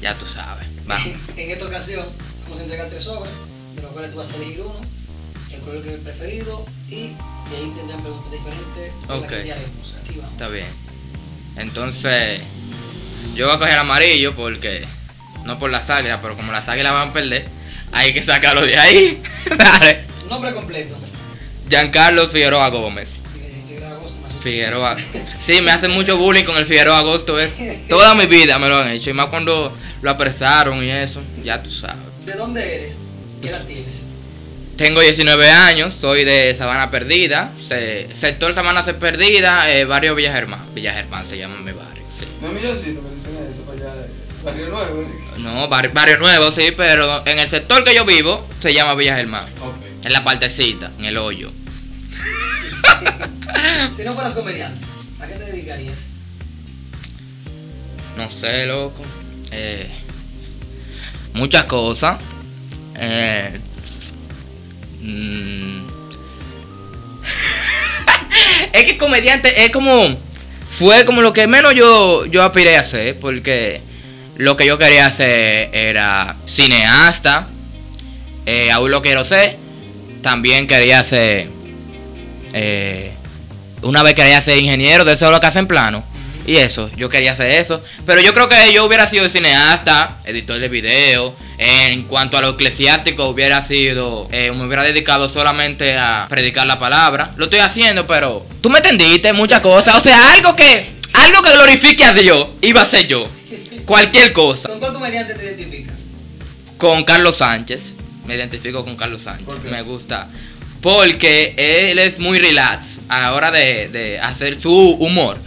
Ya tú sabes. Vamos. en esta ocasión vamos a entregar tres sobres, de los cuales tú vas a elegir uno, el color que es preferido y de ahí tendrán preguntas diferentes de las Ok. que. Aquí vamos. Está bien. Entonces, yo voy a coger amarillo porque, no por las águilas, pero como las águilas van a perder, hay que sacarlo de ahí. Dale. Nombre completo. Giancarlo Figueroa Gómez. Figueroa. Sí, me hacen mucho bullying con el Figueroa Agosto. Es, toda mi vida me lo han hecho. Y más cuando lo apresaron y eso. Ya tú sabes. ¿De dónde eres? ¿Qué edad tienes? Tengo 19 años, soy de Sabana Perdida. se- sector Sabana Se Perdida, eh, barrio Villa Germán. Villa Germán se llama mi barrio, sí. No es milloncito, me dicen eso para allá. eh, Barrio Nuevo. ¿eh? No, barrio, barrio nuevo, sí, pero en el sector que yo vivo se llama Villa Germán. Ok. En la partecita, en el hoyo. Si no fueras comediante, ¿a qué te dedicarías? No sé, loco. Eh, muchas cosas. Eh, mm. es que comediante es como. Fue como lo que menos yo, yo aspiré a hacer. Porque lo que yo quería hacer era cineasta. eh, aún lo quiero ser. También quería ser. Eh, una vez quería ser ingeniero, de eso es lo que hacen plano. Y eso, yo quería hacer eso. Pero yo creo que yo hubiera sido cineasta, editor de video. En cuanto a lo eclesiástico, hubiera sido. eh, me hubiera dedicado solamente a predicar la palabra. Lo estoy haciendo, pero. Tú me entendiste, muchas cosas. O sea, algo que. Algo que glorifique a Dios, iba a ser yo. Cualquier cosa. ¿Con cuál comediante te identificas? Con Carlos Sánchez. Me identifico con Carlos Sánchez. Me gusta. Porque él es muy relax a la hora de, de hacer su humor.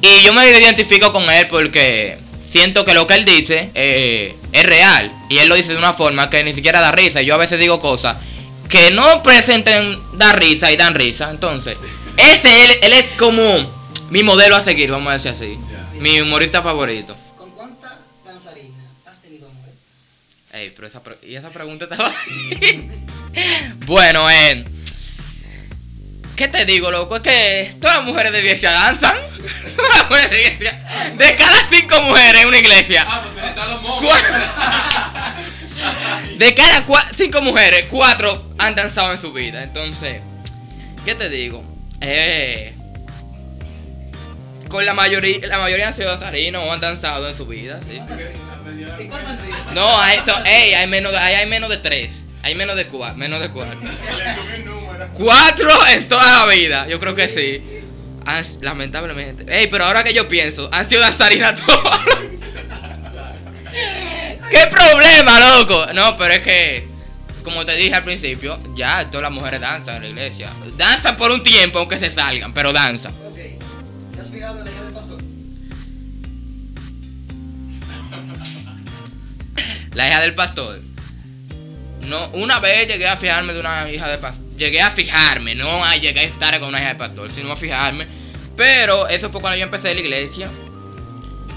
Y yo me identifico con él porque siento que lo que él dice eh, es real. Y él lo dice de una forma que ni siquiera da risa. Y yo a veces digo cosas que no presenten dar risa y dan risa. Entonces, ese él, él es como mi modelo a seguir, vamos a decir así. Mi humorista favorito. ¿Con cuánta danzarina has tenido amor? Ey, pero esa, y esa pregunta estaba. bueno, eh. ¿Qué te digo, loco? Es que todas las mujeres de iglesia danzan. Todas las mujeres de iglesia. De cada cinco mujeres en una iglesia. Ah, pues tú eres Salomón. De cada cinco mujeres, cuatro han danzado en su vida. Entonces, ¿qué te digo? Eh. Con la mayoría, la mayoría han sido danzarinos o han danzado en su vida, sí. ¿Y cuántas han sido? No, hay, so- ey, hay menos, hay, hay menos de tres. Hay menos de cuatro, menos de cuatro. Cuatro en toda la vida, yo creo que sí. Ah, lamentablemente. Ey, pero ahora que yo pienso, han sido danzarinas todas. ¿Qué problema, loco? No, pero es que, como te dije al principio, ya todas las mujeres danzan en la iglesia. Danzan por un tiempo, aunque se salgan, pero danzan. Ok. ¿Te has fijado en la hija del pastor? Del. No, una vez llegué a fijarme de una hija de pastor. Llegué a fijarme, no a llegué a estar con una hija de pastor, sino a fijarme. Pero eso fue cuando yo empecé la iglesia.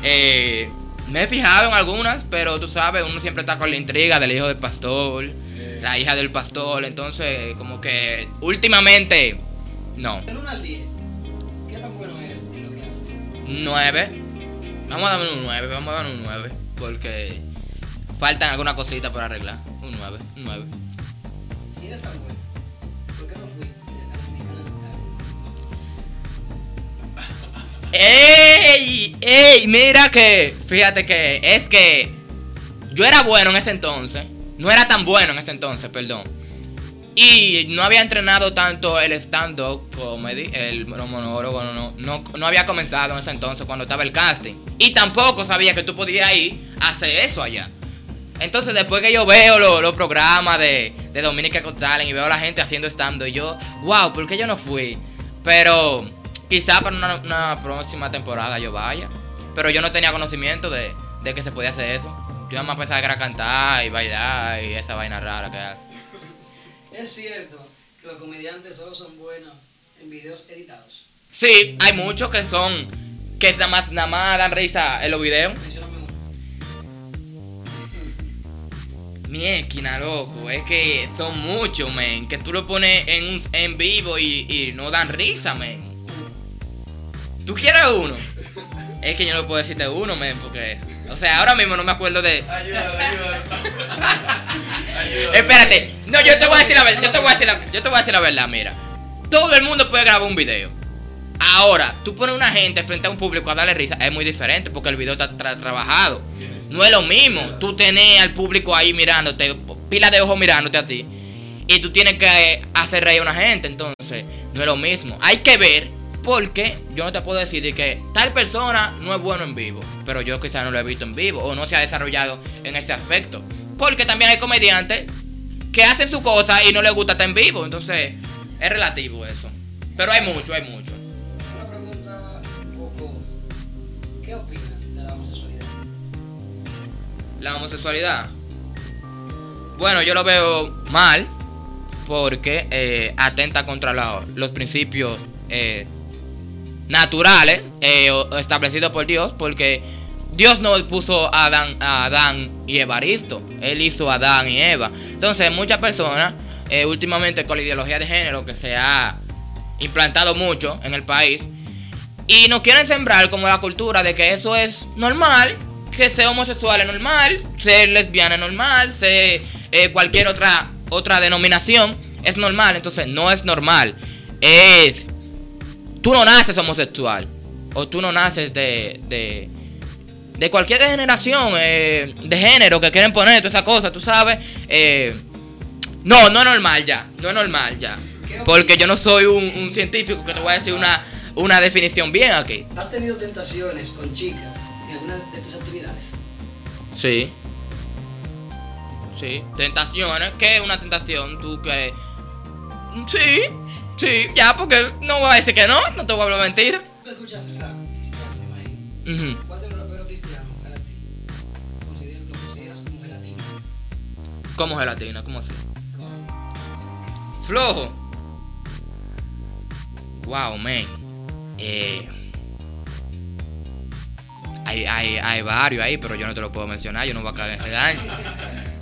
Eh, me he fijado en algunas, pero tú sabes, uno siempre está con la intriga del hijo del pastor, la hija del pastor. Entonces, como que últimamente, no. Del 1 al 10, ¿qué tan bueno eres en lo que haces? 9. Vamos a darme un 9, vamos a darme un 9. Porque faltan algunas cositas por arreglar. Un 9, un 9. Si eres tan bueno, ¿por qué no fuiste ¡Ey! ¡Ey! Mira que. Fíjate que es que. Yo era bueno en ese entonces. No era tan bueno en ese entonces, perdón. Y no había entrenado tanto el stand-up comedy, el monólogo, no, no, no había comenzado en ese entonces cuando estaba el casting. Y tampoco sabía que tú podías ir a hacer eso allá. Entonces después que yo veo lo- los programas de, de Dominica Talent y veo a la gente haciendo stand-up, yo, wow, ¿por qué yo no fui? Pero quizá para una, una próxima temporada yo vaya. Pero yo no tenía conocimiento de, de que se podía hacer eso. Yo nada más pensaba que era cantar y bailar y esa vaina rara que hace. Es cierto que los comediantes solo son buenos en videos editados. Sí, hay muchos que son, que nada más, nada más dan risa en los videos. Mi esquina, loco, es que son muchos, men, que tú lo pones en, un, en vivo y, y no dan risa, men. ¿Tú quieres uno? Es que yo no puedo decirte uno, men, porque O sea, ahora mismo no me acuerdo de. Ayúdalo. Ayúdalo. Espérate. No, yo te voy a decir la verdad. Yo te voy a decir la, yo te voy a decir la verdad, mira. Todo el mundo puede grabar un video. Ahora, tú pones una gente frente a un público a darle risa, es muy diferente porque el video está tra- trabajado. No es lo mismo. Tú tenés al público ahí mirándote, pila de ojos mirándote a ti. Y tú tienes que hacer reír a una gente. Entonces, no es lo mismo. Hay que ver porque yo no te puedo decir de que tal persona no es bueno en vivo. Pero yo quizás no lo he visto en vivo o no se ha desarrollado en ese aspecto. Porque también hay comediantes que hacen su cosa y no les gusta estar en vivo. Entonces, es relativo eso. Pero hay mucho, hay mucho. Una pregunta un poco. ¿Qué opinas de la homosexualidad? La homosexualidad. Bueno, yo lo veo mal porque eh, atenta contra los principios eh, naturales eh, establecidos por Dios porque Dios no puso a Adán, a Adán y Evaristo, Él hizo a Adán y Eva. Entonces muchas personas últimamente con la ideología de género que se ha implantado mucho en el país y nos quieren sembrar como la cultura de que eso es normal, que ser homosexual es normal, ser lesbiana es normal, ser eh, cualquier otra, otra denominación es normal. Entonces no es normal. Es... Tú no naces homosexual. O tú no naces de... de de cualquier degeneración eh, de género que quieren poner, toda esa cosa, tú sabes. eh, no, no es normal ya. No es normal ya. ¿Qué Porque yo no soy un, un científico que te voy a decir una, una definición bien aquí. ¿Has tenido tentaciones con chicas en alguna de tus actividades? Sí. Sí. Tentaciones. ¿Qué es una tentación? Tú que. Sí. Sí, ya, porque no voy a decir que no, no te voy a hablar mentira. Tú escuchas rap cristiano, me imagino. Ujú. ¿Cuál de los raperos cristianos para ti lo consideras como gelatino? ¿Cómo gelatina? ¿Cómo así? Flojo. Wow, man. Eh, hay, hay, hay varios ahí, pero yo no te lo puedo mencionar. Yo no voy a caer en daño.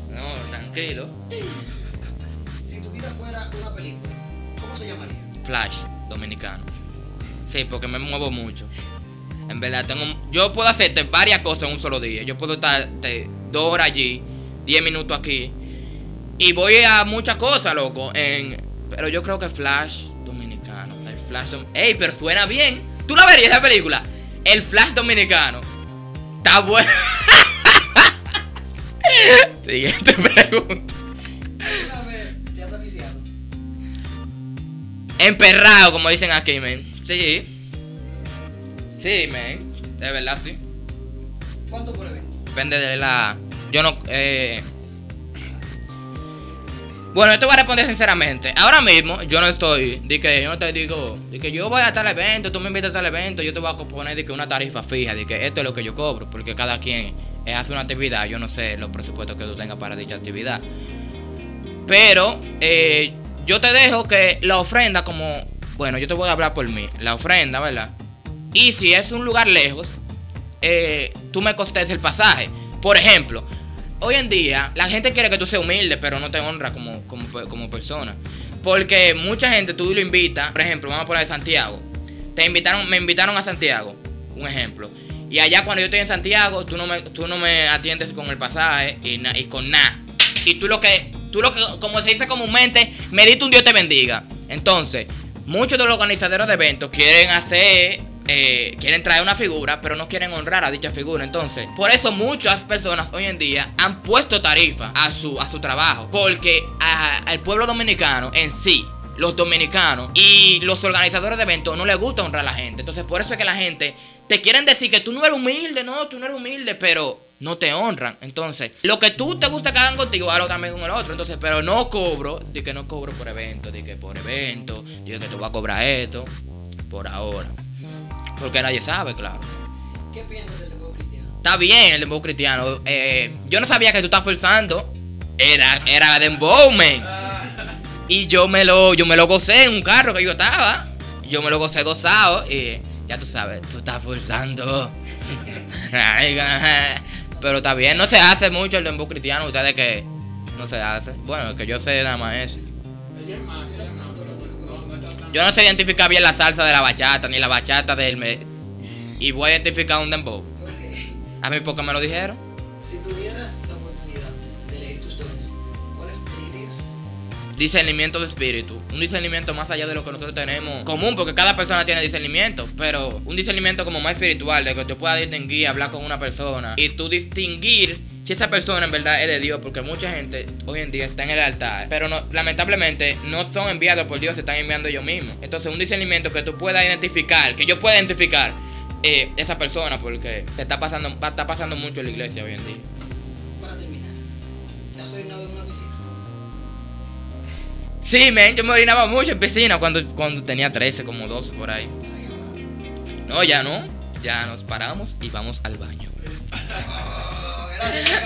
No, tranquilo. Si tu vida fuera una película, ¿cómo se llamaría? Flash dominicano. Sí, porque me muevo mucho. En verdad, tengo, yo puedo hacerte varias cosas en un solo día. Yo puedo estar dos horas allí, diez minutos aquí. Y voy a muchas cosas, loco. En, pero yo creo que Flash dominicano. El Flash dom- Ey, pero suena bien. ¿Tú la verías esa película? El Flash dominicano. Está bueno. Siguiente pregunta. ¿Alguna vez te has? Emperrado, como dicen aquí, men. Sí. Sí, men. De verdad, sí. ¿Cuánto por evento? Depende de la. Yo no. Eh... Bueno, yo te voy a responder sinceramente. Ahora mismo, yo no estoy. Di que yo no te digo. Di que yo voy a tal evento, tú me invitas a tal evento, yo te voy a poner de que una tarifa fija, de que esto es lo que yo cobro. Porque cada quien eh, hace una actividad. Yo no sé los presupuestos que tú tengas para dicha actividad. Pero eh, yo te dejo que la ofrenda, como. Bueno, yo te voy a hablar por mí. La ofrenda, ¿verdad? Y si es un lugar lejos, eh, tú me costes el pasaje. Por ejemplo, hoy en día la gente quiere que tú seas humilde, pero no te honra como, como, como persona. Porque mucha gente tú lo invitas, por ejemplo, vamos a poner Santiago. Te invitaron, me invitaron a Santiago, un ejemplo. Y allá cuando yo estoy en Santiago, tú no me, tú no me atiendes con el pasaje y, na- y con nada. Y tú lo que, tú lo que, como se dice comúnmente, me diste un Dios te bendiga. Entonces, muchos de los organizadores de eventos quieren hacer, eh, quieren traer una figura, pero no quieren honrar a dicha figura. Entonces, por eso muchas personas hoy en día han puesto tarifa a su, a su trabajo. Porque al pueblo dominicano en sí, los dominicanos y los organizadores de eventos no les gusta honrar a la gente. Entonces, por eso es que la gente te quieren decir que tú no eres humilde, no, tú no eres humilde, pero no te honran. Entonces, lo que tú te gusta que hagan contigo, hazlo también con el otro. Entonces, pero no cobro, de que no cobro por evento, de que por evento, de que te voy a cobrar esto, por ahora. Porque nadie sabe, claro. ¿Qué piensas del juego cristiano? Está bien el dembow cristiano. Eh, yo no sabía que tú estás forzando. Era, era dembow, man. Y yo me lo, yo me lo gocé en un carro que yo estaba. Yo me lo gocé gozado. Y ya tú sabes, tú estás forzando. Pero está bien, no se hace mucho el dembow cristiano. Ustedes que no se hace. Bueno, el que yo sé nada más eso. Yo no sé identificar bien la salsa de la bachata, ni la bachata del... me- Y voy a identificar un dembow. Ok. A mí porque me lo dijeron. Si tuvieras la oportunidad de leer tus dones, ¿cuáles elegirías? Discernimiento de espíritu. Un discernimiento más allá de lo que nosotros tenemos común, porque cada persona tiene discernimiento. Pero un discernimiento como más espiritual, de que tú puedas distinguir, hablar con una persona y tú distinguir si esa persona en verdad es de Dios, porque mucha gente hoy en día está en el altar, pero no, lamentablemente no son enviados por Dios, se están enviando ellos mismos. Entonces, un discernimiento que tú puedas identificar, que yo pueda identificar eh, esa persona, porque te está pasando, está pasando mucho en la iglesia hoy en día. Para terminar, ¿te has orinado en una piscina? Sí, men, yo me orinaba mucho en piscina cuando, cuando tenía 13, como 12 por ahí. No, ya no. Ya nos paramos y vamos al baño. Gracias,